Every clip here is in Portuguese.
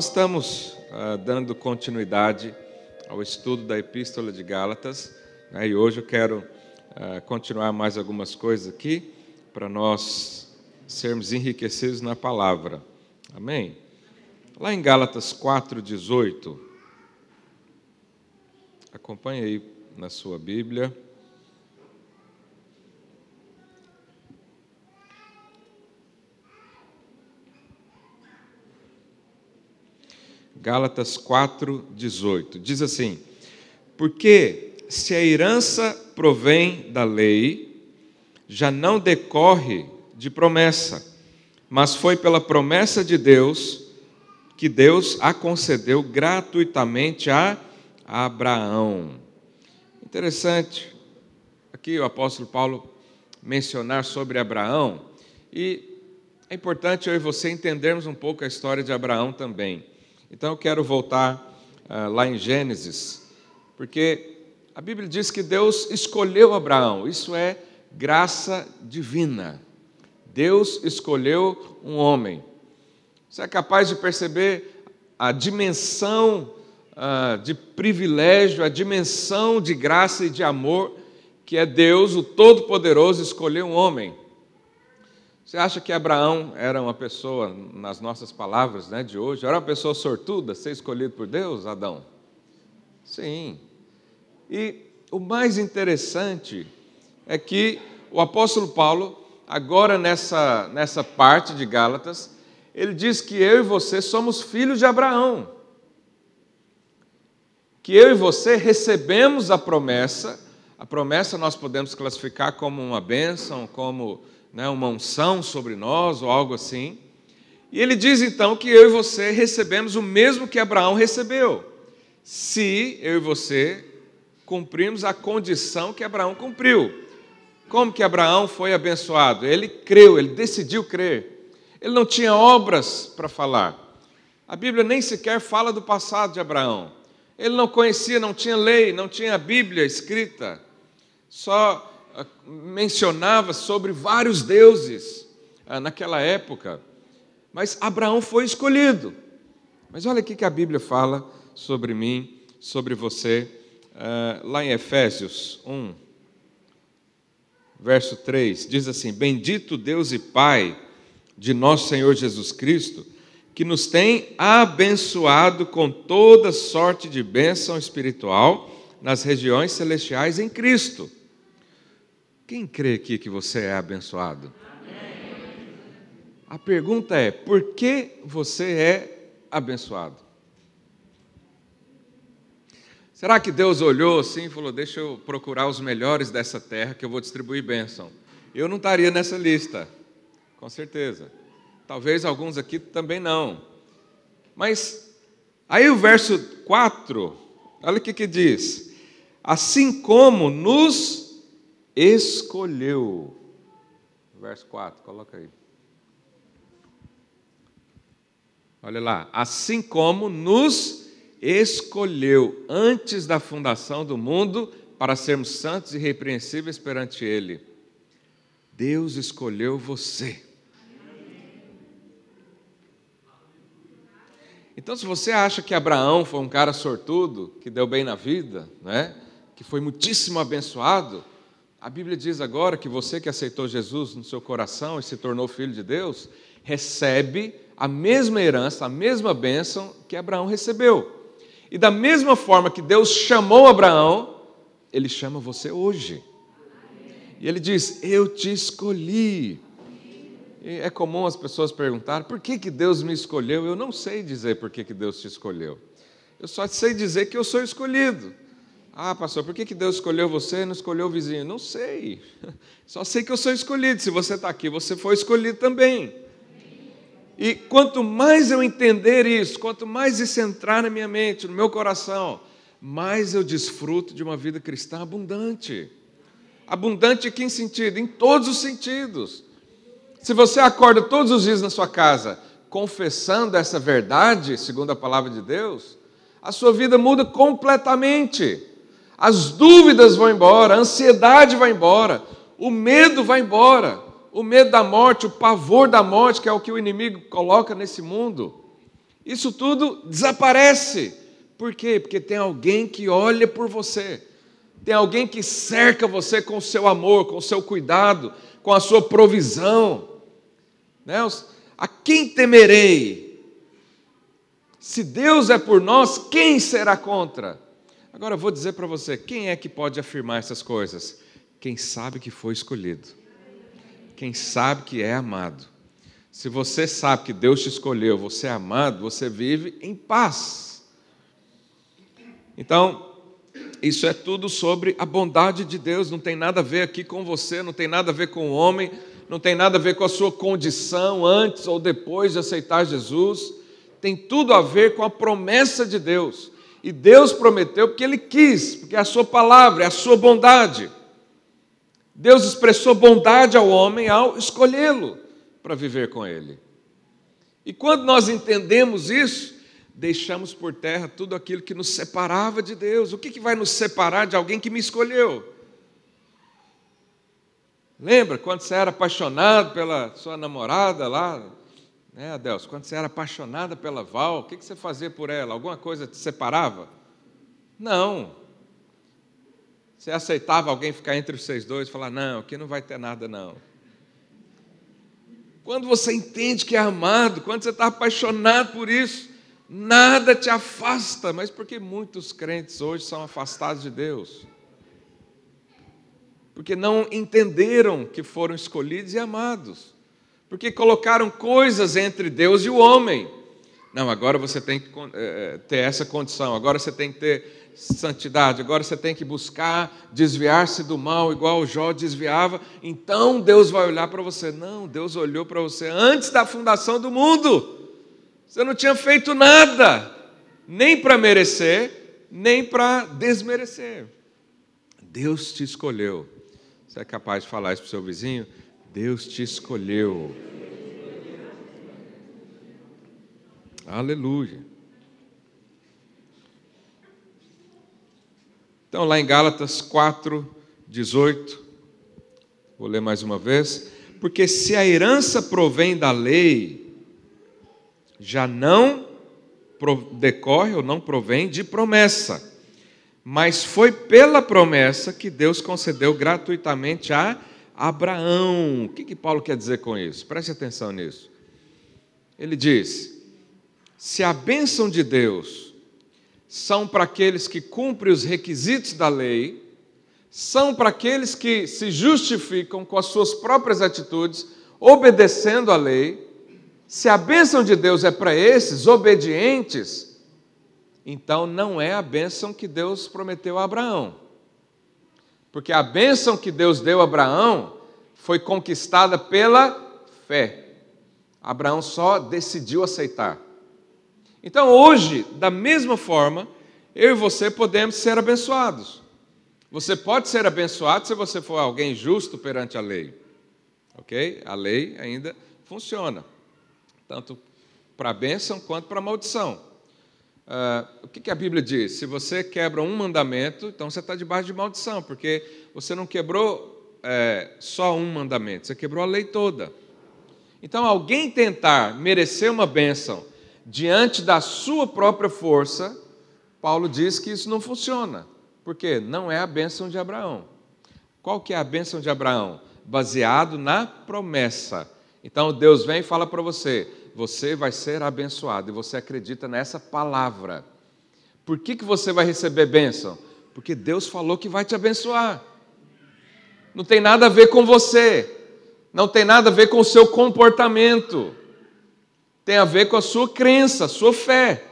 Nós estamos uh, dando continuidade ao estudo da Epístola de Gálatas, né, e hoje eu quero uh, continuar mais algumas coisas aqui para nós sermos enriquecidos na palavra. Amém? Lá em Gálatas 4,18, acompanhe aí na sua Bíblia. Gálatas 4, 18. Diz assim: Porque se a herança provém da lei, já não decorre de promessa, mas foi pela promessa de Deus que Deus a concedeu gratuitamente a Abraão. Interessante, aqui o apóstolo Paulo mencionar sobre Abraão, e é importante eu e você entendermos um pouco a história de Abraão também. Então eu quero voltar uh, lá em Gênesis, porque a Bíblia diz que Deus escolheu Abraão, isso é graça divina. Deus escolheu um homem. Você é capaz de perceber a dimensão uh, de privilégio, a dimensão de graça e de amor que é Deus, o Todo-Poderoso, escolher um homem. Você acha que Abraão era uma pessoa, nas nossas palavras né, de hoje, era uma pessoa sortuda, ser escolhido por Deus, Adão? Sim. E o mais interessante é que o apóstolo Paulo, agora nessa, nessa parte de Gálatas, ele diz que eu e você somos filhos de Abraão. Que eu e você recebemos a promessa, a promessa nós podemos classificar como uma bênção, como né, uma unção sobre nós ou algo assim. E ele diz então que eu e você recebemos o mesmo que Abraão recebeu, se eu e você cumprimos a condição que Abraão cumpriu. Como que Abraão foi abençoado? Ele creu, ele decidiu crer. Ele não tinha obras para falar. A Bíblia nem sequer fala do passado de Abraão. Ele não conhecia, não tinha lei, não tinha Bíblia escrita. Só mencionava sobre vários deuses ah, naquela época, mas Abraão foi escolhido. Mas olha o que a Bíblia fala sobre mim, sobre você, ah, lá em Efésios 1, verso 3, diz assim: Bendito Deus e Pai de nosso Senhor Jesus Cristo, que nos tem abençoado com toda sorte de bênção espiritual nas regiões celestiais em Cristo quem crê aqui que você é abençoado? Amém. A pergunta é: por que você é abençoado? Será que Deus olhou assim e falou: Deixa eu procurar os melhores dessa terra que eu vou distribuir bênção? Eu não estaria nessa lista, com certeza. Talvez alguns aqui também não. Mas aí o verso 4, olha o que, que diz: Assim como nos escolheu. Verso 4, coloca aí. Olha lá, assim como nos escolheu antes da fundação do mundo para sermos santos e repreensíveis perante Ele. Deus escolheu você. Então, se você acha que Abraão foi um cara sortudo, que deu bem na vida, né? que foi muitíssimo abençoado, a Bíblia diz agora que você que aceitou Jesus no seu coração e se tornou filho de Deus, recebe a mesma herança, a mesma bênção que Abraão recebeu. E da mesma forma que Deus chamou Abraão, Ele chama você hoje. E Ele diz: Eu te escolhi. E é comum as pessoas perguntarem: por que, que Deus me escolheu? Eu não sei dizer por que, que Deus te escolheu. Eu só sei dizer que eu sou escolhido. Ah, pastor, por que, que Deus escolheu você e não escolheu o vizinho? Não sei. Só sei que eu sou escolhido. Se você está aqui, você foi escolhido também. E quanto mais eu entender isso, quanto mais isso entrar na minha mente, no meu coração, mais eu desfruto de uma vida cristã abundante. Abundante em que sentido? Em todos os sentidos. Se você acorda todos os dias na sua casa confessando essa verdade, segundo a palavra de Deus, a sua vida muda completamente as dúvidas vão embora, a ansiedade vai embora, o medo vai embora, o medo da morte, o pavor da morte, que é o que o inimigo coloca nesse mundo. Isso tudo desaparece. Por quê? Porque tem alguém que olha por você. Tem alguém que cerca você com o seu amor, com o seu cuidado, com a sua provisão. Né? A quem temerei? Se Deus é por nós, quem será contra? Agora eu vou dizer para você: quem é que pode afirmar essas coisas? Quem sabe que foi escolhido, quem sabe que é amado. Se você sabe que Deus te escolheu, você é amado, você vive em paz. Então, isso é tudo sobre a bondade de Deus, não tem nada a ver aqui com você, não tem nada a ver com o homem, não tem nada a ver com a sua condição antes ou depois de aceitar Jesus, tem tudo a ver com a promessa de Deus. E Deus prometeu porque Ele quis, porque é a sua palavra, é a sua bondade. Deus expressou bondade ao homem ao escolhê-lo para viver com Ele. E quando nós entendemos isso, deixamos por terra tudo aquilo que nos separava de Deus. O que, que vai nos separar de alguém que me escolheu? Lembra quando você era apaixonado pela sua namorada lá, né, Adelso? Quando você era apaixonada pela Val, o que, que você fazia por ela? Alguma coisa te separava? Não. Você aceitava alguém ficar entre os seis dois e falar: não, aqui não vai ter nada, não. Quando você entende que é amado, quando você está apaixonado por isso, nada te afasta, mas porque muitos crentes hoje são afastados de Deus? Porque não entenderam que foram escolhidos e amados, porque colocaram coisas entre Deus e o homem. Não, agora você tem que é, ter essa condição, agora você tem que ter santidade, agora você tem que buscar desviar-se do mal, igual Jó desviava, então Deus vai olhar para você. Não, Deus olhou para você antes da fundação do mundo. Você não tinha feito nada, nem para merecer, nem para desmerecer. Deus te escolheu. Você é capaz de falar isso para o seu vizinho? Deus te escolheu. Aleluia. Então, lá em Gálatas 4, 18, vou ler mais uma vez. Porque se a herança provém da lei, já não decorre ou não provém de promessa, mas foi pela promessa que Deus concedeu gratuitamente a Abraão. O que, que Paulo quer dizer com isso? Preste atenção nisso. Ele diz: se a bênção de Deus são para aqueles que cumprem os requisitos da lei, são para aqueles que se justificam com as suas próprias atitudes, obedecendo à lei, se a bênção de Deus é para esses obedientes, então não é a bênção que Deus prometeu a Abraão. Porque a bênção que Deus deu a Abraão foi conquistada pela fé. Abraão só decidiu aceitar. Então hoje, da mesma forma, eu e você podemos ser abençoados. Você pode ser abençoado se você for alguém justo perante a lei. Ok? A lei ainda funciona tanto para a bênção quanto para a maldição. Uh, o que, que, a Bíblia diz? Se você quebra um mandamento, então você está debaixo de maldição, porque você não quebrou é, só um mandamento, você quebrou a lei toda. Então, alguém tentar merecer uma bênção diante da sua própria força, Paulo diz que isso não funciona, porque não é a bênção de Abraão. Qual que é a bênção de Abraão? Baseado na promessa. Então Deus vem e fala para você: você vai ser abençoado e você acredita nessa palavra. Por que, que você vai receber bênção? Porque Deus falou que vai te abençoar. Não tem nada a ver com você, não tem nada a ver com o seu comportamento, tem a ver com a sua crença, a sua fé.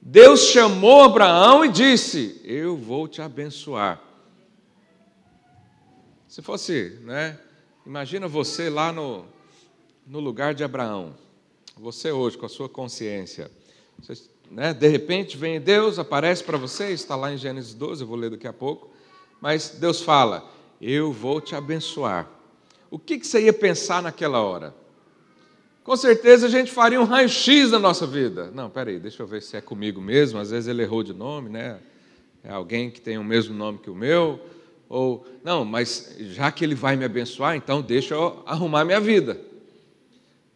Deus chamou Abraão e disse: Eu vou te abençoar. Se fosse, né? Imagina você lá no, no lugar de Abraão. Você hoje, com a sua consciência. Você, né, de repente vem Deus, aparece para você, está lá em Gênesis 12, eu vou ler daqui a pouco. Mas Deus fala: Eu vou te abençoar. O que, que você ia pensar naquela hora? Com certeza a gente faria um raio-x na nossa vida. Não, peraí, deixa eu ver se é comigo mesmo. Às vezes ele errou de nome, né? É alguém que tem o mesmo nome que o meu. Ou, não, mas já que ele vai me abençoar, então deixa eu arrumar minha vida.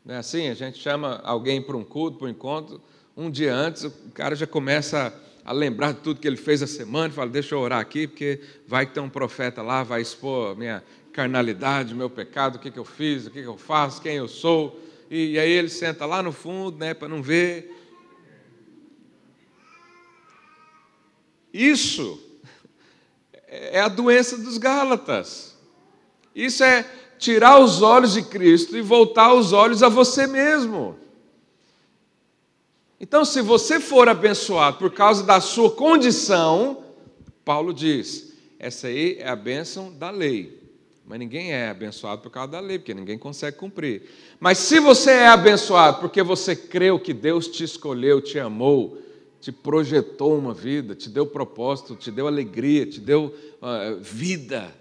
Não é assim? A gente chama alguém para um culto, para um encontro, um dia antes, o cara já começa a lembrar de tudo que ele fez a semana, fala, deixa eu orar aqui, porque vai que tem um profeta lá, vai expor minha carnalidade, meu pecado, o que, que eu fiz, o que, que eu faço, quem eu sou. E, e aí ele senta lá no fundo, né, para não ver. Isso é a doença dos Gálatas. Isso é tirar os olhos de Cristo e voltar os olhos a você mesmo. Então, se você for abençoado por causa da sua condição, Paulo diz: essa aí é a bênção da lei. Mas ninguém é abençoado por causa da lei, porque ninguém consegue cumprir. Mas se você é abençoado porque você creu que Deus te escolheu, te amou, te projetou uma vida, te deu propósito, te deu alegria, te deu uh, vida,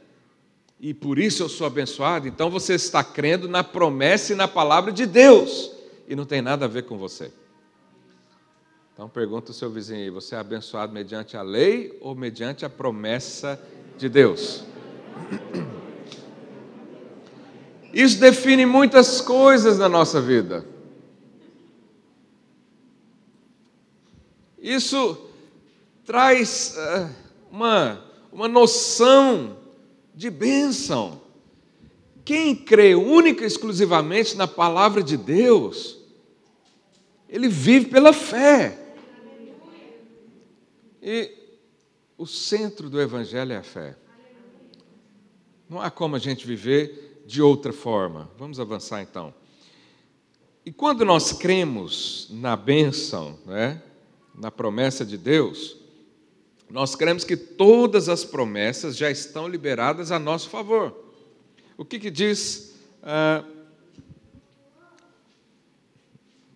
e por isso eu sou abençoado, então você está crendo na promessa e na palavra de Deus, e não tem nada a ver com você. Então pergunta o seu vizinho aí: você é abençoado mediante a lei ou mediante a promessa de Deus? Isso define muitas coisas na nossa vida. Isso traz uh, uma, uma noção de bênção. Quem crê única e exclusivamente na palavra de Deus, ele vive pela fé. E o centro do Evangelho é a fé. Não há como a gente viver de outra forma. Vamos avançar então. E quando nós cremos na bênção, né, na promessa de Deus, nós cremos que todas as promessas já estão liberadas a nosso favor. O que, que diz. Ah,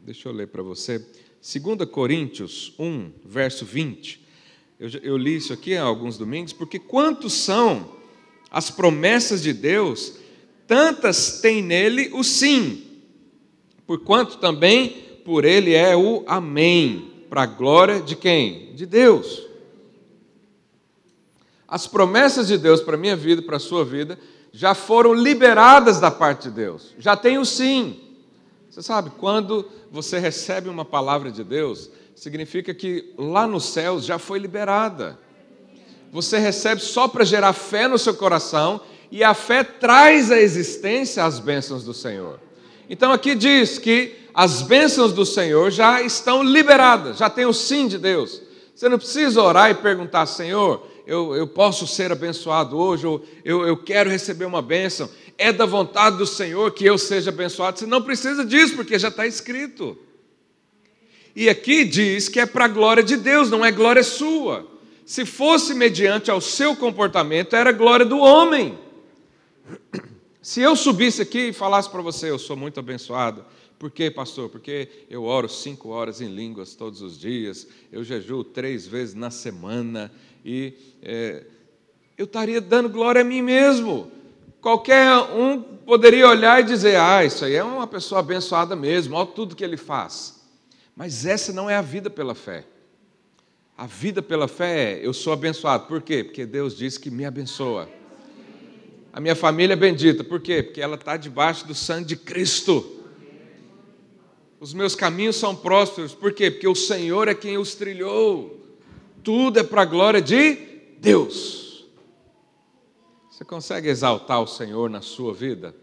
deixa eu ler para você. 2 Coríntios 1, verso 20. Eu, eu li isso aqui há alguns domingos, porque quantos são as promessas de Deus, tantas tem nele o sim, porquanto também por ele é o amém, para a glória de quem? De Deus. As promessas de Deus para a minha vida, para a sua vida, já foram liberadas da parte de Deus, já tem o sim. Você sabe, quando você recebe uma palavra de Deus, significa que lá nos céus já foi liberada. Você recebe só para gerar fé no seu coração e a fé traz à existência as bênçãos do Senhor. Então aqui diz que as bênçãos do Senhor já estão liberadas, já tem o sim de Deus. Você não precisa orar e perguntar, Senhor, eu, eu posso ser abençoado hoje, ou eu, eu quero receber uma bênção. É da vontade do Senhor que eu seja abençoado. Você não precisa disso, porque já está escrito. E aqui diz que é para a glória de Deus, não é glória sua. Se fosse mediante ao seu comportamento, era glória do homem. Se eu subisse aqui e falasse para você, eu sou muito abençoado. Por quê, pastor? Porque eu oro cinco horas em línguas todos os dias, eu jejuo três vezes na semana, e é, eu estaria dando glória a mim mesmo. Qualquer um poderia olhar e dizer: ah, isso aí é uma pessoa abençoada mesmo, olha tudo que ele faz. Mas essa não é a vida pela fé. A vida pela fé é: eu sou abençoado. Por quê? Porque Deus disse que me abençoa. A minha família é bendita. Por quê? Porque ela está debaixo do sangue de Cristo. Os meus caminhos são prósperos. Por quê? Porque o Senhor é quem os trilhou. Tudo é para a glória de Deus. Você consegue exaltar o Senhor na sua vida?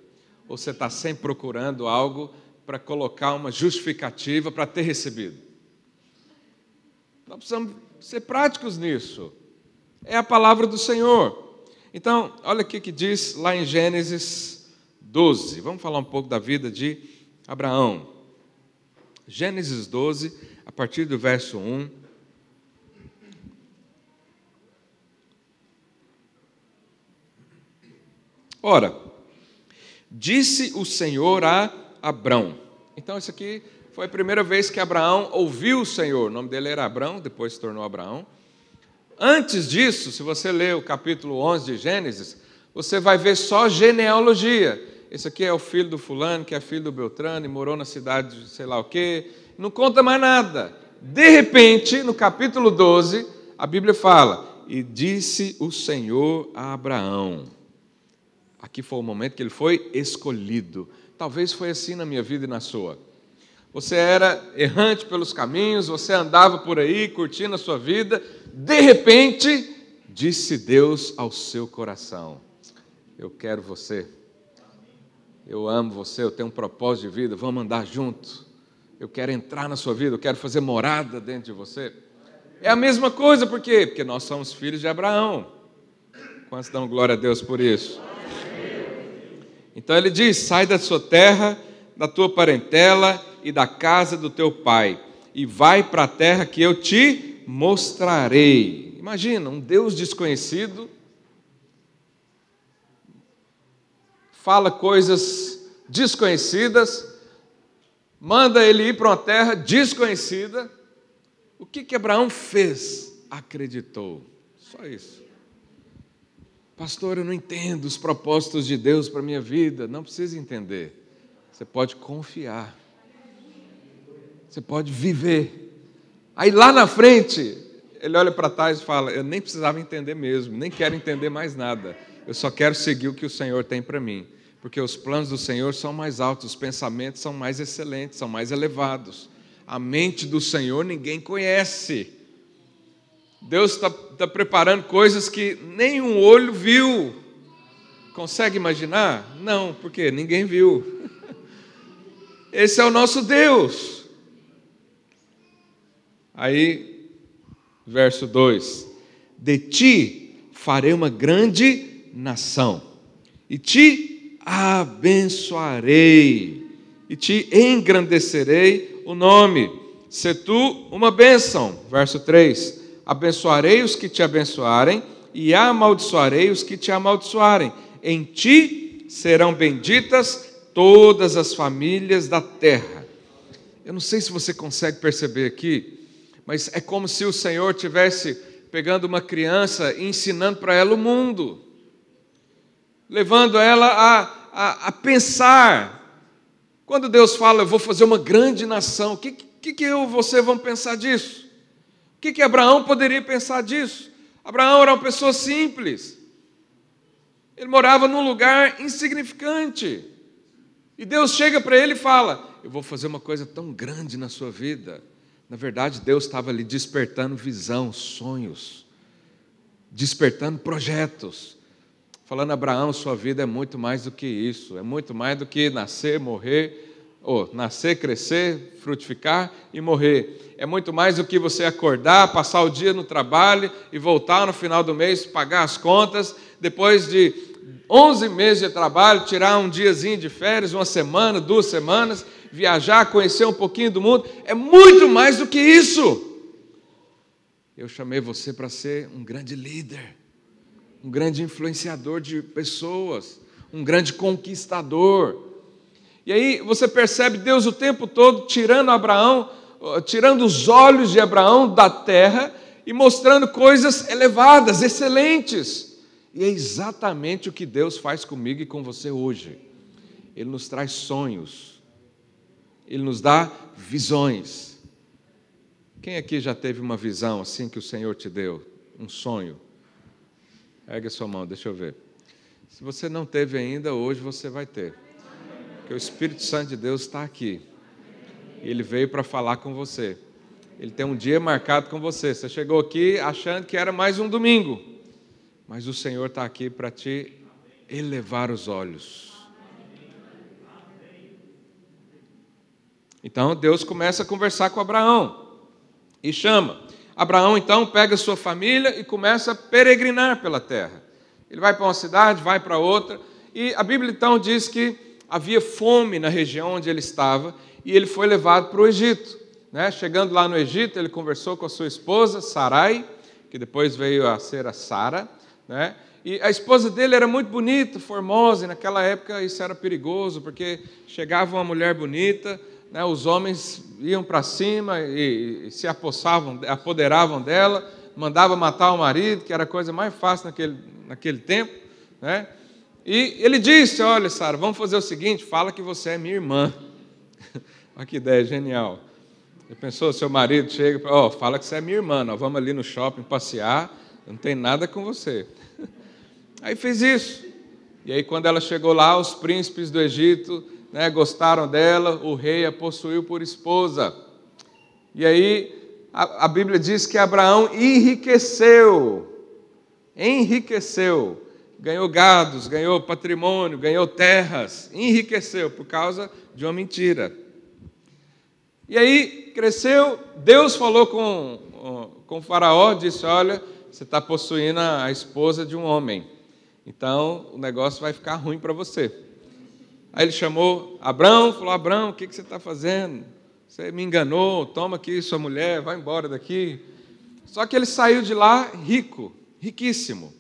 Ou você está sempre procurando algo para colocar uma justificativa para ter recebido. Nós precisamos ser práticos nisso. É a palavra do Senhor. Então, olha o que diz lá em Gênesis 12. Vamos falar um pouco da vida de Abraão. Gênesis 12, a partir do verso 1. Ora, disse o Senhor a Abrão. Então, isso aqui foi a primeira vez que Abraão ouviu o Senhor. O nome dele era Abrão, depois se tornou Abraão. Antes disso, se você ler o capítulo 11 de Gênesis, você vai ver só genealogia. Esse aqui é o filho do fulano, que é filho do Beltrano, e morou na cidade de sei lá o quê. Não conta mais nada. De repente, no capítulo 12, a Bíblia fala: E disse o Senhor a Abraão. Aqui foi o momento que ele foi escolhido. Talvez foi assim na minha vida e na sua. você era errante pelos caminhos, você andava por aí curtindo a sua vida, de repente, disse Deus ao seu coração: Eu quero você, eu amo você, eu tenho um propósito de vida, vamos andar juntos. Eu quero entrar na sua vida, eu quero fazer morada dentro de você. É a mesma coisa, por quê? Porque nós somos filhos de Abraão. Quantos dão glória a Deus por isso? Então ele diz: sai da sua terra, da tua parentela e da casa do teu pai, e vai para a terra que eu te mostrarei. Imagina, um Deus desconhecido fala coisas desconhecidas, manda ele ir para uma terra desconhecida. O que, que Abraão fez? Acreditou. Só isso. Pastor, eu não entendo os propósitos de Deus para a minha vida. Não precisa entender. Você pode confiar. Você pode viver. Aí lá na frente, ele olha para trás e fala: Eu nem precisava entender mesmo, nem quero entender mais nada. Eu só quero seguir o que o Senhor tem para mim. Porque os planos do Senhor são mais altos, os pensamentos são mais excelentes, são mais elevados. A mente do Senhor ninguém conhece. Deus está tá preparando coisas que nenhum olho viu. Consegue imaginar? Não, porque ninguém viu. Esse é o nosso Deus. Aí, verso 2: De ti farei uma grande nação, e te abençoarei, e te engrandecerei o nome. Se tu uma bênção. Verso 3: Abençoarei os que te abençoarem, e amaldiçoarei os que te amaldiçoarem. Em ti serão benditas todas as famílias da terra. Eu não sei se você consegue perceber aqui, mas é como se o Senhor tivesse pegando uma criança e ensinando para ela o mundo, levando ela a, a, a, pensar. Quando Deus fala, eu vou fazer uma grande nação, o que, que, que eu e você vamos pensar disso? O que, que Abraão poderia pensar disso? Abraão era uma pessoa simples. Ele morava num lugar insignificante. E Deus chega para ele e fala: Eu vou fazer uma coisa tão grande na sua vida. Na verdade, Deus estava ali despertando visão, sonhos, despertando projetos. Falando, Abraão, sua vida é muito mais do que isso, é muito mais do que nascer, morrer ou nascer, crescer, frutificar e morrer. É muito mais do que você acordar, passar o dia no trabalho e voltar no final do mês, pagar as contas, depois de 11 meses de trabalho, tirar um diazinho de férias, uma semana, duas semanas, viajar, conhecer um pouquinho do mundo. É muito mais do que isso. Eu chamei você para ser um grande líder, um grande influenciador de pessoas, um grande conquistador e aí você percebe Deus o tempo todo tirando Abraão, tirando os olhos de Abraão da terra e mostrando coisas elevadas, excelentes. E é exatamente o que Deus faz comigo e com você hoje. Ele nos traz sonhos, Ele nos dá visões. Quem aqui já teve uma visão assim que o Senhor te deu? Um sonho? Ergue a sua mão, deixa eu ver. Se você não teve ainda, hoje você vai ter que o Espírito Santo de Deus está aqui. Ele veio para falar com você. Ele tem um dia marcado com você. Você chegou aqui achando que era mais um domingo, mas o Senhor está aqui para te elevar os olhos. Então Deus começa a conversar com Abraão e chama. Abraão então pega sua família e começa a peregrinar pela terra. Ele vai para uma cidade, vai para outra, e a Bíblia então diz que havia fome na região onde ele estava e ele foi levado para o Egito. Né? Chegando lá no Egito, ele conversou com a sua esposa, Sarai, que depois veio a ser a Sara. Né? E a esposa dele era muito bonita, formosa, e naquela época isso era perigoso, porque chegava uma mulher bonita, né? os homens iam para cima e, se apossavam, apoderavam dela, mandava matar o marido, que era a coisa mais fácil naquele, naquele tempo. Né? E ele disse: Olha, Sara, vamos fazer o seguinte: fala que você é minha irmã. Olha que ideia genial. Você pensou, seu marido chega e oh, fala que você é minha irmã, nós vamos ali no shopping passear, não tem nada com você. Aí fez isso. E aí, quando ela chegou lá, os príncipes do Egito né, gostaram dela, o rei a possuiu por esposa. E aí a, a Bíblia diz que Abraão enriqueceu, enriqueceu, ganhou gados, ganhou patrimônio, ganhou terras, enriqueceu por causa de uma mentira. E aí cresceu, Deus falou com, com faraó, disse, olha, você está possuindo a esposa de um homem, então o negócio vai ficar ruim para você. Aí ele chamou Abraão, falou: Abraão, o que, que você está fazendo? Você me enganou, toma aqui sua mulher, vai embora daqui. Só que ele saiu de lá rico, riquíssimo.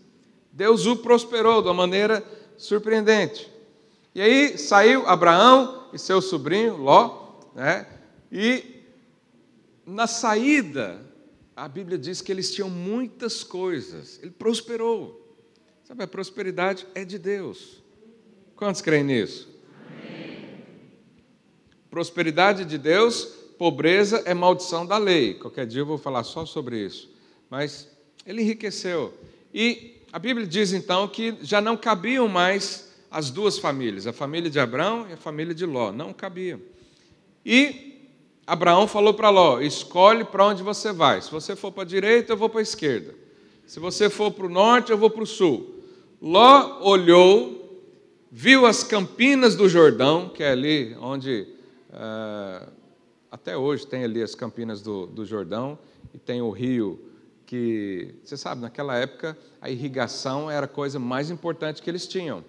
Deus o prosperou de uma maneira surpreendente. E aí saiu Abraão e seu sobrinho Ló, né? E na saída, a Bíblia diz que eles tinham muitas coisas. Ele prosperou. Sabe, a prosperidade é de Deus. Quantos creem nisso? Prosperidade de Deus, pobreza é maldição da lei. Qualquer dia eu vou falar só sobre isso. Mas ele enriqueceu. E a Bíblia diz então que já não cabiam mais as duas famílias, a família de Abraão e a família de Ló. Não cabiam. E Abraão falou para Ló: escolhe para onde você vai. Se você for para a direita, eu vou para a esquerda. Se você for para o norte, eu vou para o sul. Ló olhou, viu as campinas do Jordão, que é ali onde é, até hoje tem ali as campinas do, do Jordão e tem o rio que, você sabe, naquela época a irrigação era a coisa mais importante que eles tinham.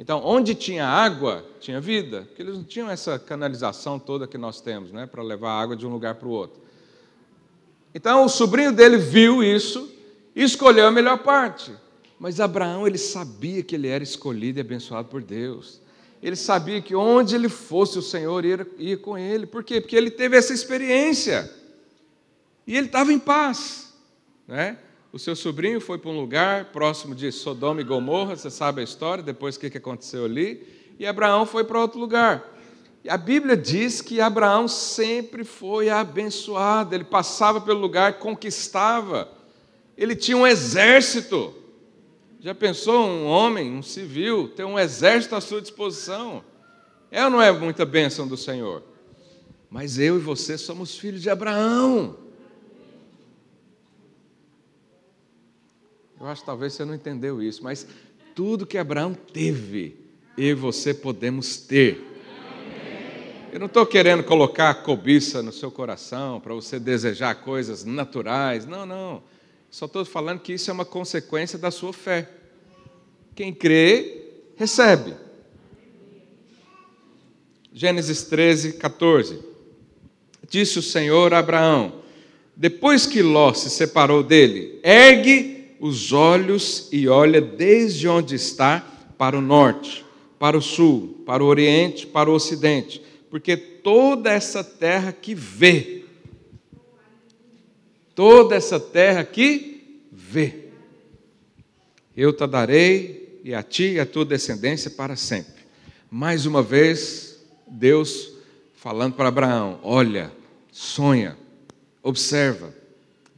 Então, onde tinha água, tinha vida, porque eles não tinham essa canalização toda que nós temos, né, para levar água de um lugar para o outro. Então, o sobrinho dele viu isso e escolheu a melhor parte. Mas Abraão, ele sabia que ele era escolhido e abençoado por Deus ele sabia que onde ele fosse, o Senhor ia, ia com ele. Por quê? Porque ele teve essa experiência. E ele estava em paz. Né? O seu sobrinho foi para um lugar próximo de Sodoma e Gomorra, você sabe a história, depois o que aconteceu ali. E Abraão foi para outro lugar. E a Bíblia diz que Abraão sempre foi abençoado, ele passava pelo lugar, conquistava. Ele tinha um exército. Já pensou um homem, um civil, ter um exército à sua disposição? É ou não é muita bênção do Senhor? Mas eu e você somos filhos de Abraão. Eu acho que talvez você não entendeu isso, mas tudo que Abraão teve, eu e você podemos ter. Eu não estou querendo colocar cobiça no seu coração para você desejar coisas naturais. Não, não. Só estou falando que isso é uma consequência da sua fé. Quem crê, recebe. Gênesis 13, 14. Disse o Senhor a Abraão: Depois que Ló se separou dele, ergue os olhos e olha desde onde está para o norte, para o sul, para o oriente, para o ocidente, porque toda essa terra que vê, toda essa terra que vê, eu te darei e a ti e a tua descendência para sempre. Mais uma vez, Deus falando para Abraão: olha, sonha, observa,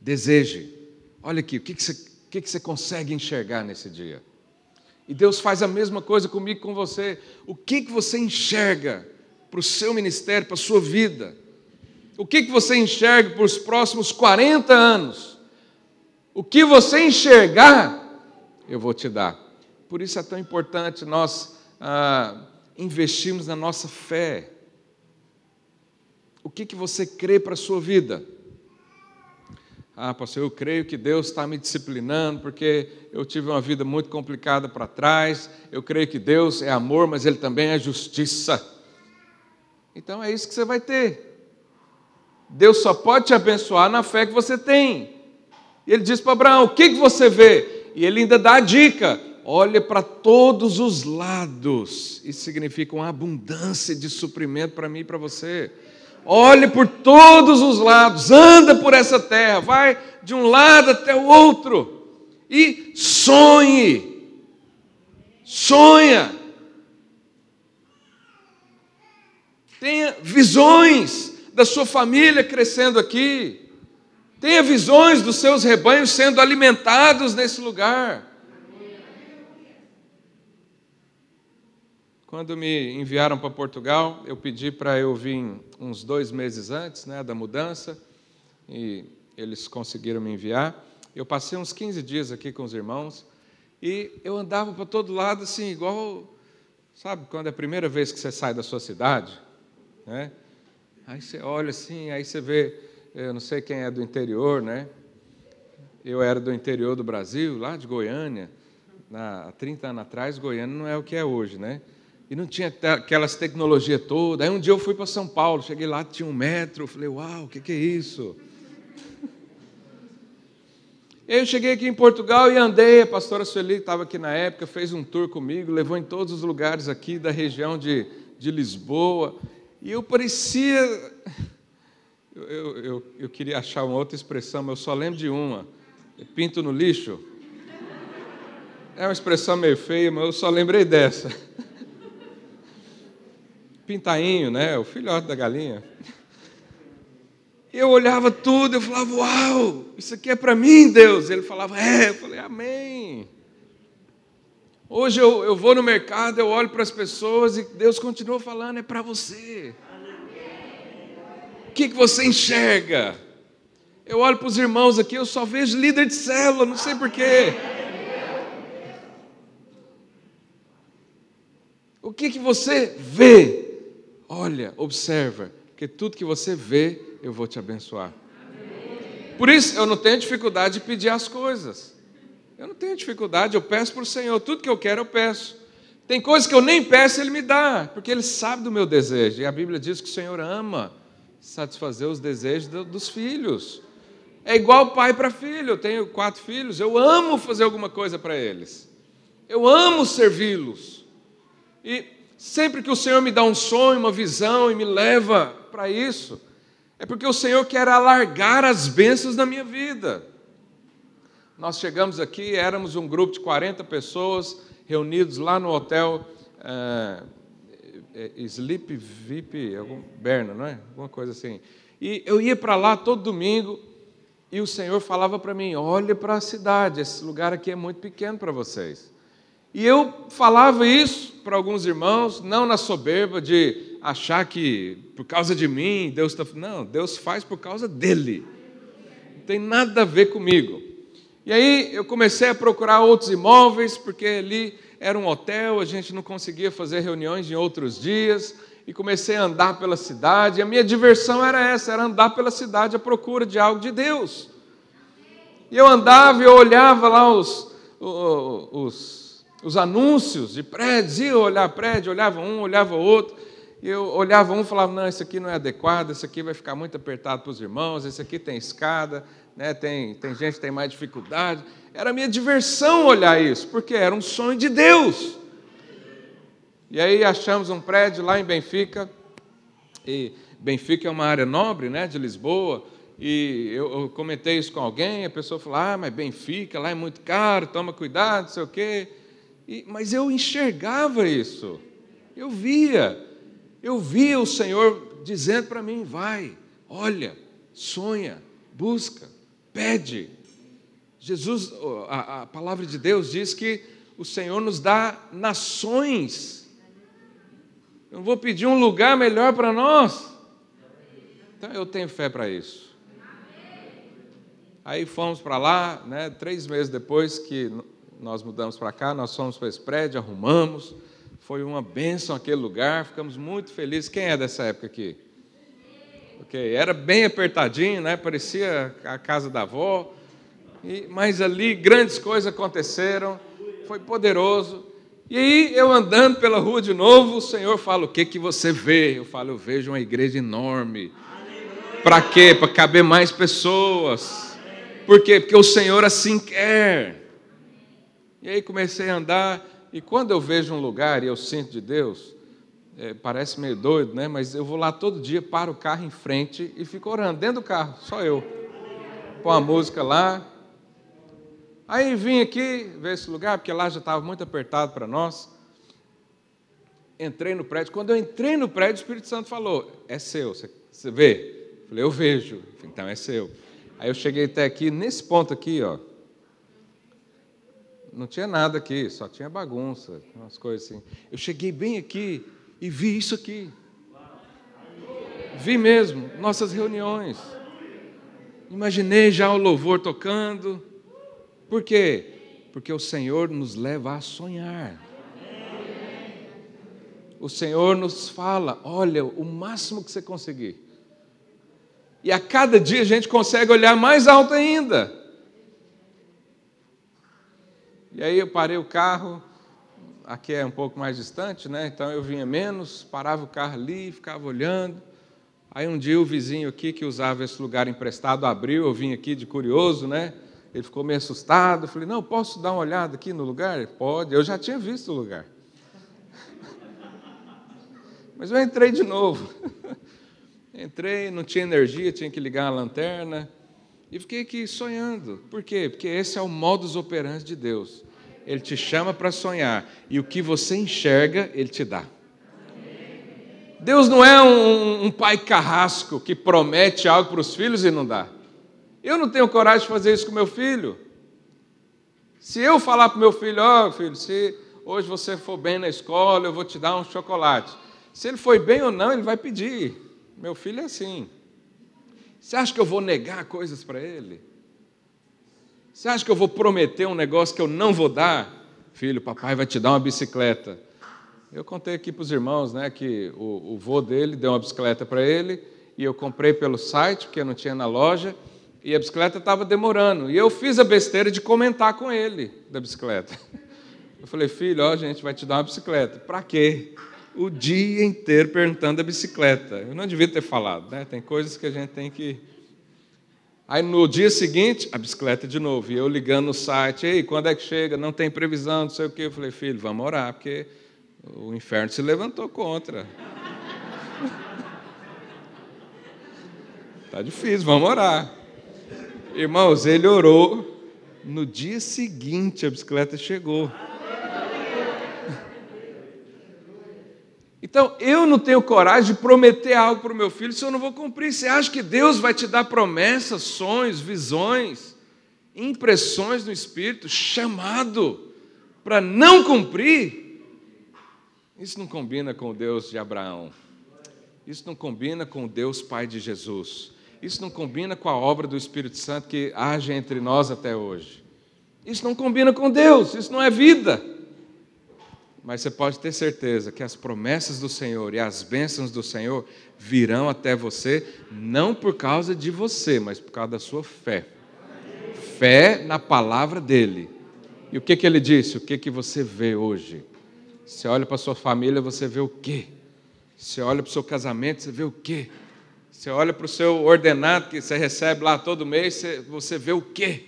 deseje. Olha aqui, o que, que, você, o que, que você consegue enxergar nesse dia? E Deus faz a mesma coisa comigo com você. O que, que você enxerga para o seu ministério, para a sua vida? O que, que você enxerga para os próximos 40 anos? O que você enxergar, eu vou te dar. Por isso é tão importante nós ah, investirmos na nossa fé. O que, que você crê para a sua vida? Ah, pastor, eu creio que Deus está me disciplinando porque eu tive uma vida muito complicada para trás. Eu creio que Deus é amor, mas Ele também é justiça. Então é isso que você vai ter. Deus só pode te abençoar na fé que você tem. E ele diz para Abraão: O que, que você vê? E ele ainda dá a dica: olha para todos os lados. Isso significa uma abundância de suprimento para mim e para você. Olhe por todos os lados, anda por essa terra, vai de um lado até o outro e sonhe. Sonha. Tenha visões da sua família crescendo aqui. Tenha visões dos seus rebanhos sendo alimentados nesse lugar. Quando me enviaram para Portugal, eu pedi para eu vir uns dois meses antes né, da mudança, e eles conseguiram me enviar. Eu passei uns 15 dias aqui com os irmãos, e eu andava para todo lado, assim, igual, sabe, quando é a primeira vez que você sai da sua cidade, né? Aí você olha assim, aí você vê, eu não sei quem é do interior, né? Eu era do interior do Brasil, lá de Goiânia. Na, há 30 anos atrás, Goiânia não é o que é hoje, né? E não tinha aquelas tecnologias todas. Aí um dia eu fui para São Paulo, cheguei lá, tinha um metro, falei, uau, o que, que é isso? Eu cheguei aqui em Portugal e andei, a pastora Sueli estava aqui na época, fez um tour comigo, levou em todos os lugares aqui da região de, de Lisboa. E eu parecia. Eu, eu, eu, eu queria achar uma outra expressão, mas eu só lembro de uma: pinto no lixo. É uma expressão meio feia, mas eu só lembrei dessa. Pintainho, né? O filhote da galinha. Eu olhava tudo, eu falava, uau, isso aqui é para mim, Deus. Ele falava, é. Eu falei, amém. Hoje eu, eu vou no mercado, eu olho para as pessoas e Deus continua falando, é para você. O que, que você enxerga? Eu olho para os irmãos aqui, eu só vejo líder de célula, não sei porquê. O que, que você vê? Olha, observa, porque tudo que você vê, eu vou te abençoar. Por isso, eu não tenho dificuldade de pedir as coisas. Eu não tenho dificuldade, eu peço para o Senhor, tudo que eu quero eu peço. Tem coisas que eu nem peço, Ele me dá, porque Ele sabe do meu desejo. E a Bíblia diz que o Senhor ama satisfazer os desejos dos filhos. É igual pai para filho. Eu tenho quatro filhos, eu amo fazer alguma coisa para eles. Eu amo servi-los. E sempre que o Senhor me dá um sonho, uma visão e me leva para isso, é porque o Senhor quer alargar as bênçãos na minha vida. Nós chegamos aqui, éramos um grupo de 40 pessoas reunidos lá no hotel uh, Sleep VIP, algum, Berna, não é? Alguma coisa assim. E eu ia para lá todo domingo e o Senhor falava para mim: olhe para a cidade, esse lugar aqui é muito pequeno para vocês. E eu falava isso para alguns irmãos, não na soberba de achar que por causa de mim Deus está. Não, Deus faz por causa dele. Não tem nada a ver comigo. E aí eu comecei a procurar outros imóveis, porque ali era um hotel, a gente não conseguia fazer reuniões em outros dias, e comecei a andar pela cidade. E a minha diversão era essa, era andar pela cidade à procura de algo de Deus. E eu andava e eu olhava lá os, os, os anúncios de prédios, ia olhar prédio, olhava um, olhava outro. E eu olhava um e falava: não, esse aqui não é adequado, esse aqui vai ficar muito apertado para os irmãos, esse aqui tem escada, né? tem, tem gente que tem mais dificuldade. Era minha diversão olhar isso, porque era um sonho de Deus. E aí achamos um prédio lá em Benfica, e Benfica é uma área nobre né, de Lisboa, e eu, eu comentei isso com alguém, a pessoa falou, ah, mas Benfica, lá é muito caro, toma cuidado, não sei o quê. E, mas eu enxergava isso, eu via, eu via o Senhor dizendo para mim, vai, olha, sonha, busca, Pede. Jesus, a, a palavra de Deus diz que o Senhor nos dá nações. Eu vou pedir um lugar melhor para nós. Então eu tenho fé para isso. Aí fomos para lá, né, três meses depois que nós mudamos para cá, nós fomos para esse prédio, arrumamos. Foi uma bênção aquele lugar, ficamos muito felizes. Quem é dessa época aqui? Ok, era bem apertadinho, né? parecia a casa da avó, e, mas ali grandes coisas aconteceram, foi poderoso. E aí eu andando pela rua de novo, o Senhor fala: O que, que você vê? Eu falo: Eu vejo uma igreja enorme. Para quê? Para caber mais pessoas. Por quê? Porque o Senhor assim quer. E aí comecei a andar, e quando eu vejo um lugar e eu sinto de Deus, é, parece meio doido, né? Mas eu vou lá todo dia, paro o carro em frente e fico orando dentro do carro, só eu. Põe a música lá. Aí vim aqui ver esse lugar, porque lá já estava muito apertado para nós. Entrei no prédio. Quando eu entrei no prédio, o Espírito Santo falou: É seu, você, vê? Eu falei: Eu vejo. Então é seu. Aí eu cheguei até aqui, nesse ponto aqui, ó. Não tinha nada aqui, só tinha bagunça, umas coisas assim. Eu cheguei bem aqui e vi isso aqui. Vi mesmo, nossas reuniões. Imaginei já o louvor tocando. Por quê? Porque o Senhor nos leva a sonhar. O Senhor nos fala: olha, o máximo que você conseguir. E a cada dia a gente consegue olhar mais alto ainda. E aí eu parei o carro, aqui é um pouco mais distante, né? Então eu vinha menos, parava o carro ali, ficava olhando. Aí um dia o vizinho aqui que usava esse lugar emprestado abriu, eu vim aqui de curioso, né? Ele ficou meio assustado. Eu falei: "Não, posso dar uma olhada aqui no lugar?" Pode. Eu já tinha visto o lugar. Mas eu entrei de novo. Entrei, não tinha energia, tinha que ligar a lanterna. E fiquei aqui sonhando. Por quê? Porque esse é o modus operandi de Deus. Ele te chama para sonhar. E o que você enxerga, Ele te dá. Deus não é um, um pai carrasco que promete algo para os filhos e não dá. Eu não tenho coragem de fazer isso com meu filho. Se eu falar para meu filho, ó oh, filho, se hoje você for bem na escola, eu vou te dar um chocolate. Se ele foi bem ou não, ele vai pedir. Meu filho é assim. Você acha que eu vou negar coisas para ele? Você acha que eu vou prometer um negócio que eu não vou dar? Filho, papai vai te dar uma bicicleta. Eu contei aqui para os irmãos né, que o, o vô dele deu uma bicicleta para ele e eu comprei pelo site, porque não tinha na loja, e a bicicleta estava demorando. E eu fiz a besteira de comentar com ele da bicicleta. Eu falei, filho, ó, a gente vai te dar uma bicicleta. Para quê? o dia inteiro perguntando a bicicleta. Eu não devia ter falado, né? Tem coisas que a gente tem que. Aí no dia seguinte, a bicicleta de novo. E eu ligando no site, ei, quando é que chega? Não tem previsão, não sei o quê. Eu falei, filho, vamos orar, porque o inferno se levantou contra. Está difícil, vamos orar. Irmãos, ele orou. No dia seguinte, a bicicleta chegou. Então, eu não tenho coragem de prometer algo para o meu filho se eu não vou cumprir. Você acha que Deus vai te dar promessas, sonhos, visões, impressões no espírito, chamado para não cumprir? Isso não combina com o Deus de Abraão. Isso não combina com o Deus Pai de Jesus. Isso não combina com a obra do Espírito Santo que age entre nós até hoje. Isso não combina com Deus, isso não é vida. Mas você pode ter certeza que as promessas do Senhor e as bênçãos do Senhor virão até você, não por causa de você, mas por causa da sua fé. Fé na palavra dele. E o que, que ele disse? O que, que você vê hoje? Você olha para a sua família, você vê o quê? Você olha para o seu casamento, você vê o quê? Você olha para o seu ordenado que você recebe lá todo mês, você vê o quê?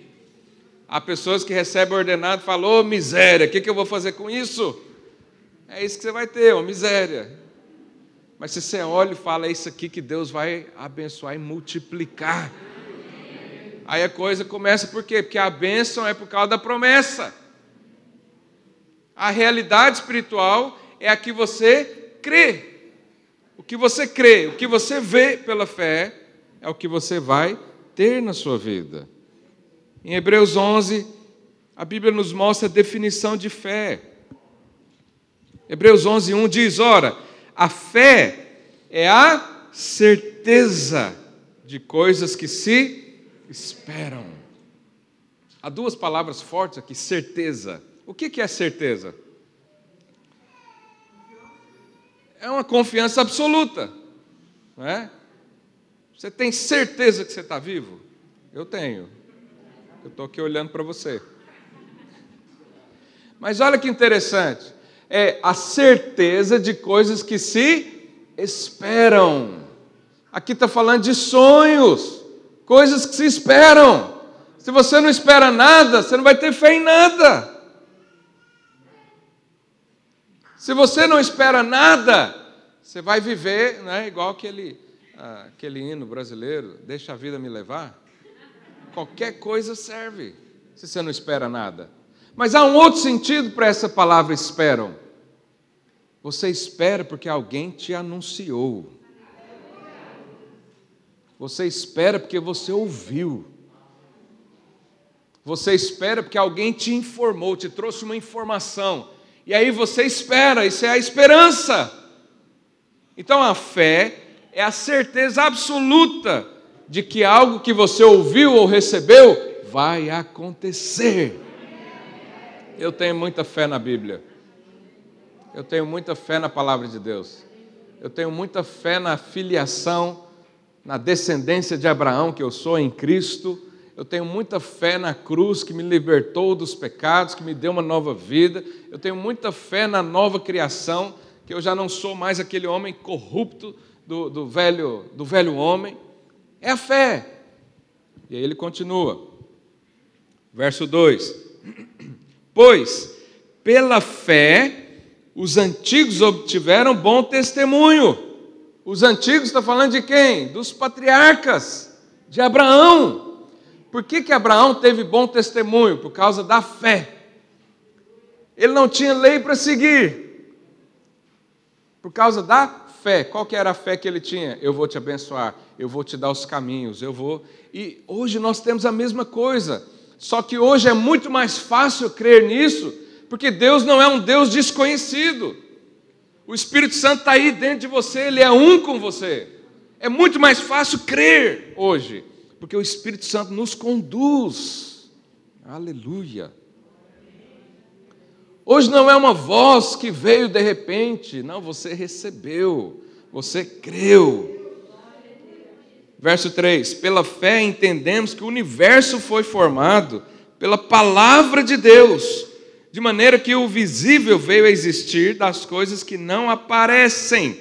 Há pessoas que recebem ordenado e falam, ô oh, miséria, o que, que eu vou fazer com isso? É isso que você vai ter, uma miséria. Mas se você olha e fala, é isso aqui que Deus vai abençoar e multiplicar. Aí a coisa começa por quê? Porque a bênção é por causa da promessa. A realidade espiritual é a que você crê. O que você crê, o que você vê pela fé, é o que você vai ter na sua vida. Em Hebreus 11, a Bíblia nos mostra a definição de fé. Hebreus 11, 1 diz: Ora, a fé é a certeza de coisas que se esperam. Há duas palavras fortes aqui: certeza. O que é certeza? É uma confiança absoluta, não é? Você tem certeza que você está vivo? Eu tenho. Eu estou aqui olhando para você. Mas olha que interessante é a certeza de coisas que se esperam. Aqui está falando de sonhos, coisas que se esperam. Se você não espera nada, você não vai ter fé em nada. Se você não espera nada, você vai viver né, igual aquele, ah, aquele hino brasileiro, deixa a vida me levar. Qualquer coisa serve, se você não espera nada. Mas há um outro sentido para essa palavra esperam. Você espera porque alguém te anunciou. Você espera porque você ouviu. Você espera porque alguém te informou, te trouxe uma informação. E aí você espera, isso é a esperança. Então a fé é a certeza absoluta de que algo que você ouviu ou recebeu vai acontecer. Eu tenho muita fé na Bíblia. Eu tenho muita fé na palavra de Deus. Eu tenho muita fé na filiação, na descendência de Abraão que eu sou em Cristo. Eu tenho muita fé na cruz que me libertou dos pecados, que me deu uma nova vida. Eu tenho muita fé na nova criação, que eu já não sou mais aquele homem corrupto do, do velho, do velho homem. É a fé. E aí ele continua. Verso 2: Pois, pela fé, os antigos obtiveram bom testemunho. Os antigos está falando de quem? Dos patriarcas, de Abraão. Por que, que Abraão teve bom testemunho? Por causa da fé. Ele não tinha lei para seguir. Por causa da fé. Qual que era a fé que ele tinha? Eu vou te abençoar, eu vou te dar os caminhos, eu vou. E hoje nós temos a mesma coisa. Só que hoje é muito mais fácil crer nisso porque Deus não é um Deus desconhecido. O Espírito Santo está aí dentro de você, ele é um com você. É muito mais fácil crer hoje, porque o Espírito Santo nos conduz. Aleluia. Hoje não é uma voz que veio de repente, não, você recebeu, você creu. Verso 3: Pela fé entendemos que o universo foi formado pela palavra de Deus de maneira que o visível veio a existir das coisas que não aparecem.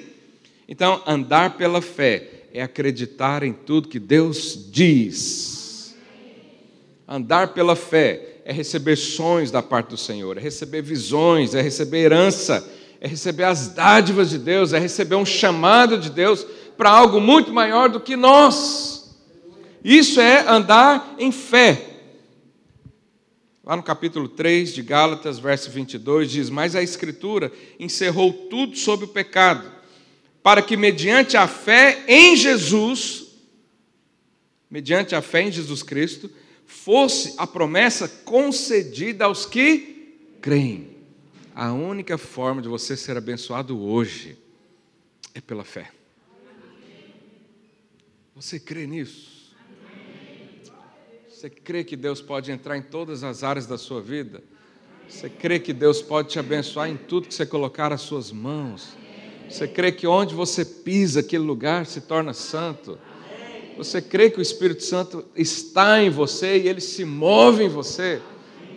Então, andar pela fé é acreditar em tudo que Deus diz. Andar pela fé é receber sonhos da parte do Senhor, é receber visões, é receber herança, é receber as dádivas de Deus, é receber um chamado de Deus para algo muito maior do que nós. Isso é andar em fé. Lá no capítulo 3 de Gálatas, verso 22, diz: Mas a Escritura encerrou tudo sobre o pecado, para que, mediante a fé em Jesus, mediante a fé em Jesus Cristo, fosse a promessa concedida aos que creem. A única forma de você ser abençoado hoje é pela fé. Você crê nisso? Você crê que Deus pode entrar em todas as áreas da sua vida? Você crê que Deus pode te abençoar em tudo que você colocar as suas mãos? Você crê que onde você pisa, aquele lugar se torna santo? Você crê que o Espírito Santo está em você e ele se move em você?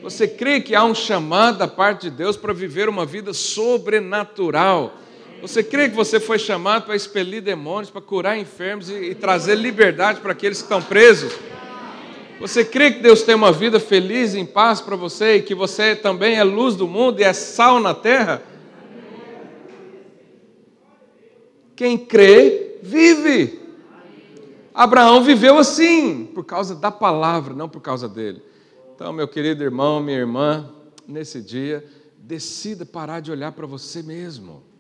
Você crê que há um chamado da parte de Deus para viver uma vida sobrenatural? Você crê que você foi chamado para expelir demônios, para curar enfermos e, e trazer liberdade para aqueles que estão presos? Você crê que Deus tem uma vida feliz, em paz para você e que você também é luz do mundo e é sal na terra? Quem crê, vive. Abraão viveu assim, por causa da palavra, não por causa dele. Então, meu querido irmão, minha irmã, nesse dia, decida parar de olhar para você mesmo.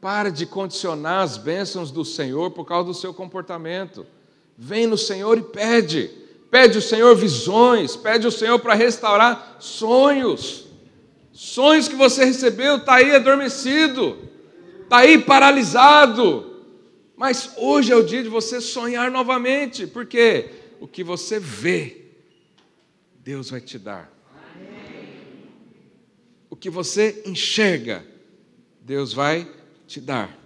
Pare de condicionar as bênçãos do Senhor por causa do seu comportamento. Vem no Senhor e pede. Pede ao Senhor visões, pede ao Senhor para restaurar sonhos. Sonhos que você recebeu, está aí adormecido, está aí paralisado. Mas hoje é o dia de você sonhar novamente, porque o que você vê, Deus vai te dar. O que você enxerga, Deus vai te dar.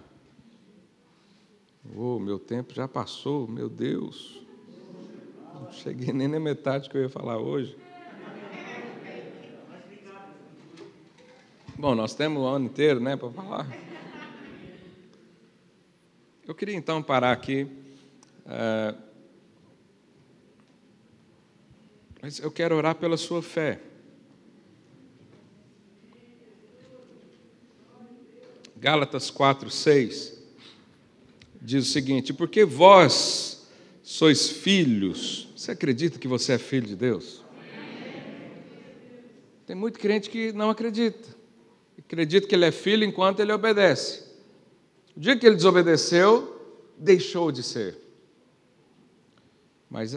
Oh, meu tempo já passou, meu Deus. Não cheguei nem na metade que eu ia falar hoje. Bom, nós temos o ano inteiro, né, para falar. Eu queria então parar aqui. É... Mas eu quero orar pela sua fé. Gálatas 4, 6 diz o seguinte: Porque vós sois filhos você acredita que você é filho de Deus? Tem muito crente que não acredita. Acredita que ele é filho enquanto ele obedece. O dia que ele desobedeceu, deixou de ser. Mas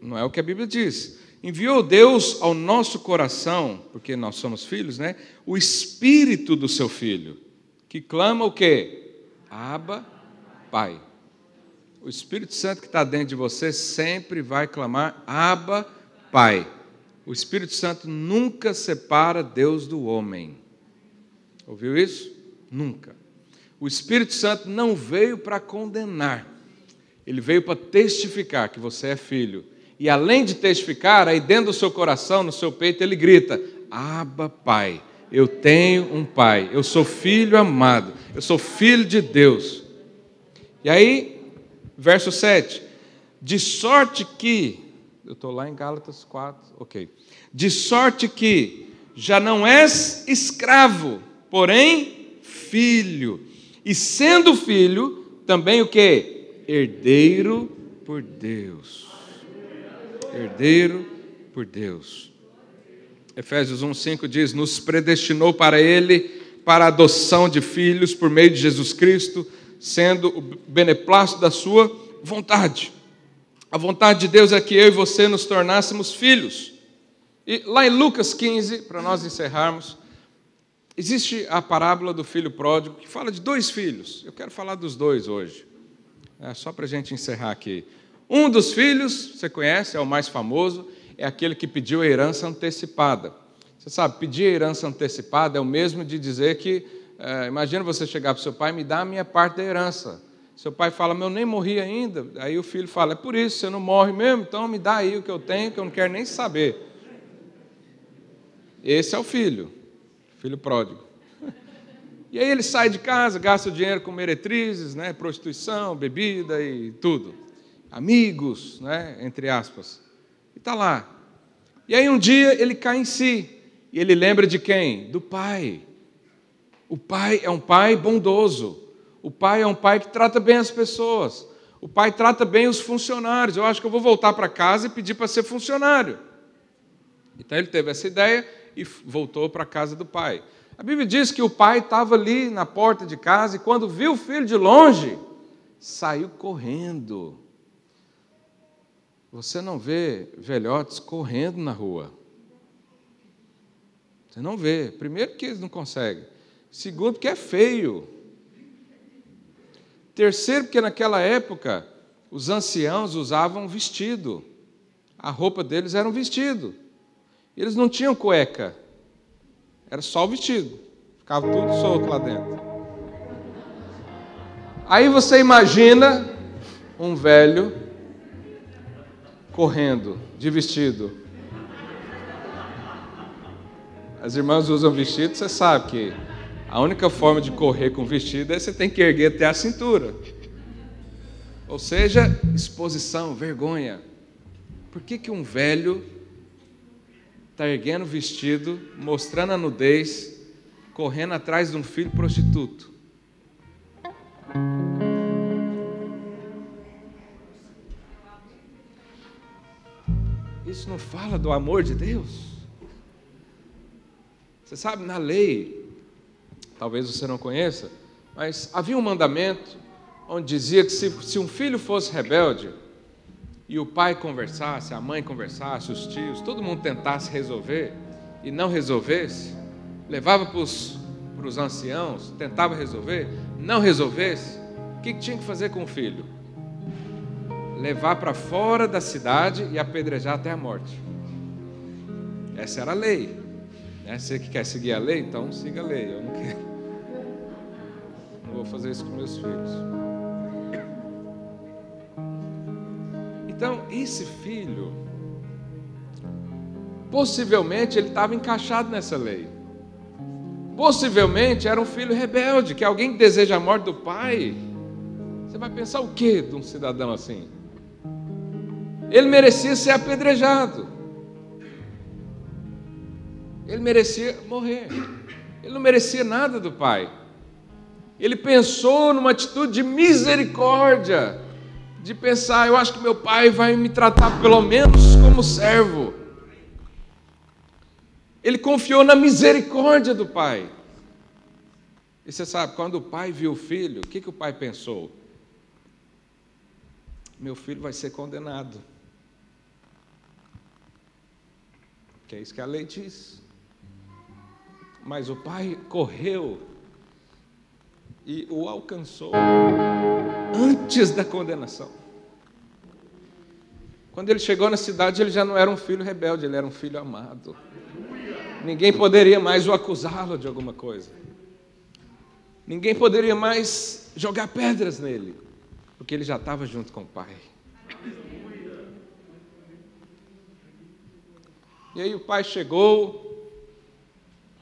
não é o que a Bíblia diz. Enviou Deus ao nosso coração, porque nós somos filhos, né? O espírito do seu filho, que clama o quê? Aba, Pai. O Espírito Santo que está dentro de você sempre vai clamar Aba, Pai. O Espírito Santo nunca separa Deus do homem. Ouviu isso? Nunca. O Espírito Santo não veio para condenar, ele veio para testificar que você é filho. E além de testificar, aí dentro do seu coração, no seu peito, ele grita: Abba, Pai, eu tenho um Pai, eu sou filho amado, eu sou filho de Deus. E aí, verso 7: De sorte que, eu estou lá em Gálatas 4, ok. De sorte que já não és escravo, porém filho. E sendo filho, também o que? Herdeiro por Deus. Herdeiro por Deus. Efésios 1:5 diz: "Nos predestinou para ele para a adoção de filhos por meio de Jesus Cristo, sendo o beneplácito da sua vontade." A vontade de Deus é que eu e você nos tornássemos filhos. E lá em Lucas 15, para nós encerrarmos, existe a parábola do filho pródigo que fala de dois filhos. Eu quero falar dos dois hoje. É só para a gente encerrar aqui. Um dos filhos, você conhece, é o mais famoso, é aquele que pediu a herança antecipada. Você sabe, pedir a herança antecipada é o mesmo de dizer que, é, imagina você chegar para o seu pai, me dá a minha parte da herança. Seu pai fala, meu, nem morri ainda. Aí o filho fala, é por isso, você não morre mesmo, então me dá aí o que eu tenho, que eu não quero nem saber. Esse é o filho, filho pródigo. E aí ele sai de casa, gasta o dinheiro com meretrizes, né, prostituição, bebida e tudo. Amigos, né, entre aspas. Está lá. E aí um dia ele cai em si. E ele lembra de quem? Do pai. O pai é um pai bondoso. O pai é um pai que trata bem as pessoas. O pai trata bem os funcionários. Eu acho que eu vou voltar para casa e pedir para ser funcionário. Então ele teve essa ideia e voltou para a casa do pai. A Bíblia diz que o pai estava ali na porta de casa e quando viu o filho de longe, saiu correndo. Você não vê velhotes correndo na rua. Você não vê. Primeiro, porque eles não conseguem. Segundo, porque é feio. Terceiro, porque naquela época os anciãos usavam vestido. A roupa deles era um vestido. Eles não tinham cueca, era só o vestido, ficava tudo solto lá dentro. Aí você imagina um velho correndo de vestido. As irmãs usam vestido, você sabe que a única forma de correr com vestido é você tem que erguer até a cintura. Ou seja, exposição, vergonha. Por que, que um velho está erguendo vestido, mostrando a nudez, correndo atrás de um filho prostituto. Isso não fala do amor de Deus? Você sabe, na lei, talvez você não conheça, mas havia um mandamento onde dizia que se, se um filho fosse rebelde, e o pai conversasse, a mãe conversasse, os tios, todo mundo tentasse resolver e não resolvesse, levava para os anciãos, tentava resolver, não resolvesse, o que tinha que fazer com o filho? Levar para fora da cidade e apedrejar até a morte. Essa era a lei. Né? Você que quer seguir a lei, então siga a lei. Eu não quero. Não vou fazer isso com meus filhos. Então, esse filho, possivelmente ele estava encaixado nessa lei. Possivelmente era um filho rebelde, que alguém que deseja a morte do pai. Você vai pensar o que de um cidadão assim? Ele merecia ser apedrejado. Ele merecia morrer. Ele não merecia nada do pai. Ele pensou numa atitude de misericórdia de pensar, eu acho que meu pai vai me tratar pelo menos como servo. Ele confiou na misericórdia do pai. E você sabe, quando o pai viu o filho, o que, que o pai pensou? Meu filho vai ser condenado. Que é isso que a lei diz. Mas o pai correu e o alcançou antes da condenação. Quando ele chegou na cidade, ele já não era um filho rebelde, ele era um filho amado. Ninguém poderia mais o acusá-lo de alguma coisa. Ninguém poderia mais jogar pedras nele, porque ele já estava junto com o pai. E aí o pai chegou,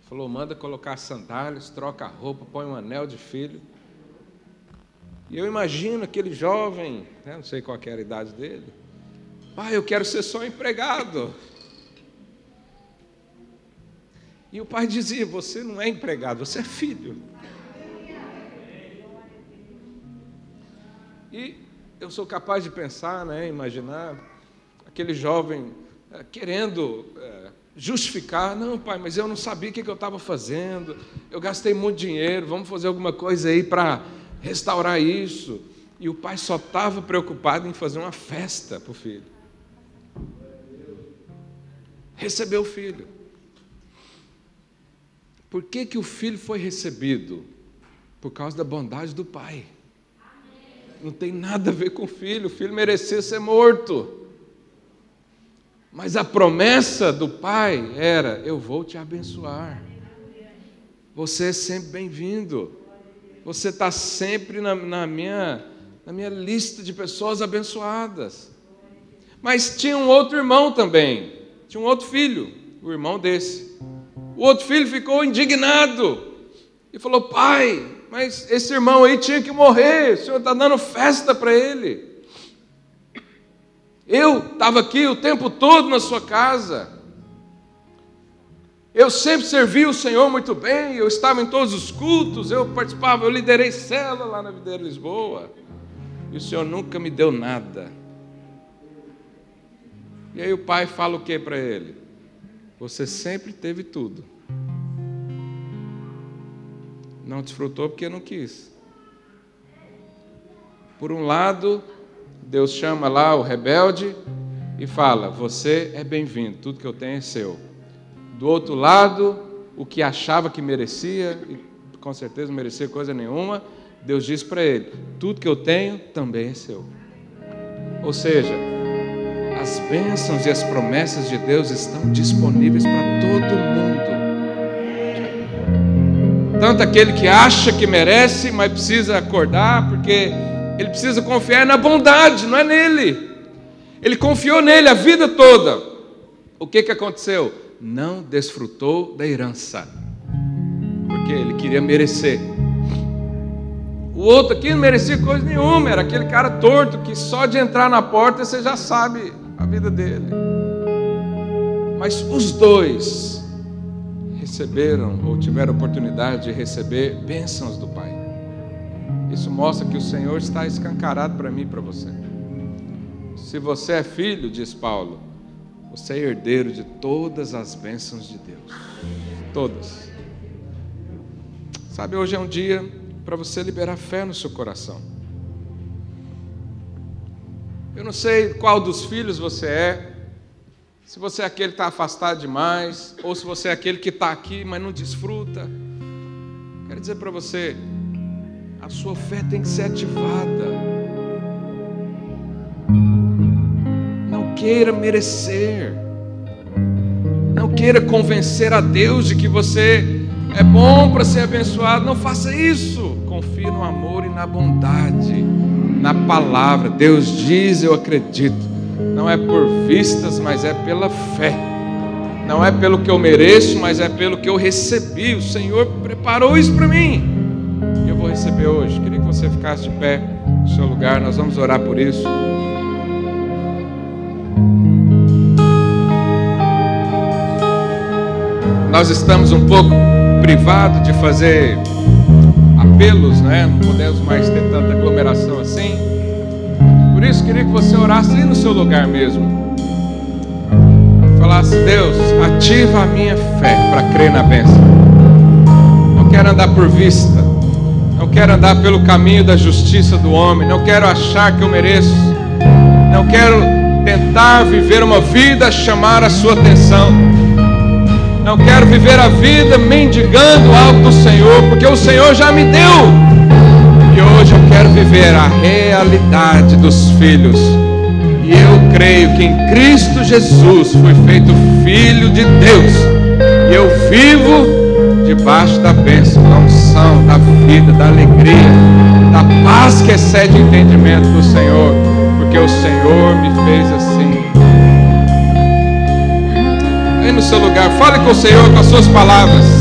falou: manda colocar sandálias, troca a roupa, põe um anel de filho. E eu imagino aquele jovem, né, não sei qual era a idade dele, pai, eu quero ser só empregado. E o pai dizia: Você não é empregado, você é filho. E eu sou capaz de pensar, né, imaginar aquele jovem querendo é, justificar, não, pai, mas eu não sabia o que eu estava fazendo, eu gastei muito dinheiro, vamos fazer alguma coisa aí para restaurar isso. E o pai só estava preocupado em fazer uma festa para o filho. Recebeu o filho. Por que, que o filho foi recebido? Por causa da bondade do pai. Não tem nada a ver com o filho, o filho merecia ser morto. Mas a promessa do Pai era: eu vou te abençoar. Você é sempre bem-vindo. Você está sempre na, na, minha, na minha lista de pessoas abençoadas. Mas tinha um outro irmão também. Tinha um outro filho, o irmão desse. O outro filho ficou indignado e falou: Pai, mas esse irmão aí tinha que morrer. O senhor está dando festa para ele. Eu estava aqui o tempo todo na sua casa. Eu sempre servi o Senhor muito bem, eu estava em todos os cultos, eu participava, eu liderei cela lá na Videira Lisboa. E o Senhor nunca me deu nada. E aí o pai fala o que para ele? Você sempre teve tudo. Não desfrutou porque não quis. Por um lado, Deus chama lá o rebelde e fala: Você é bem-vindo, tudo que eu tenho é seu. Do outro lado, o que achava que merecia, e com certeza não merecia coisa nenhuma, Deus diz para ele: Tudo que eu tenho também é seu. Ou seja, as bênçãos e as promessas de Deus estão disponíveis para todo mundo. Tanto aquele que acha que merece, mas precisa acordar, porque ele precisa confiar na bondade, não é nele. Ele confiou nele a vida toda. O que, que aconteceu? Não desfrutou da herança, porque ele queria merecer. O outro aqui não merecia coisa nenhuma, era aquele cara torto que só de entrar na porta você já sabe a vida dele. Mas os dois receberam ou tiveram oportunidade de receber bênçãos do Pai. Isso mostra que o Senhor está escancarado para mim e para você. Se você é filho, diz Paulo, você é herdeiro de todas as bênçãos de Deus. Todas. Sabe, hoje é um dia para você liberar fé no seu coração. Eu não sei qual dos filhos você é, se você é aquele que está afastado demais, ou se você é aquele que está aqui, mas não desfruta. Quero dizer para você, a sua fé tem que ser ativada. Não queira merecer. Não queira convencer a Deus de que você é bom para ser abençoado. Não faça isso. Confie no amor e na bondade, na palavra. Deus diz, eu acredito. Não é por vistas, mas é pela fé. Não é pelo que eu mereço, mas é pelo que eu recebi. O Senhor preparou isso para mim receber hoje. Queria que você ficasse de pé no seu lugar, nós vamos orar por isso. Nós estamos um pouco privados de fazer apelos, né? Não podemos mais ter tanta aglomeração assim. Por isso, queria que você orasse aí no seu lugar mesmo. Falasse, Deus, ativa a minha fé para crer na bênção. Não quero andar por vista quero andar pelo caminho da justiça do homem, não quero achar que eu mereço, não quero tentar viver uma vida chamar a sua atenção. Não quero viver a vida mendigando algo do Senhor, porque o Senhor já me deu. E hoje eu quero viver a realidade dos filhos. E eu creio que em Cristo Jesus fui feito filho de Deus. E eu vivo debaixo da bênção, da unção, da vida, da alegria, da paz que excede o entendimento do Senhor, porque o Senhor me fez assim. Aí no seu lugar, fale com o Senhor com as suas palavras.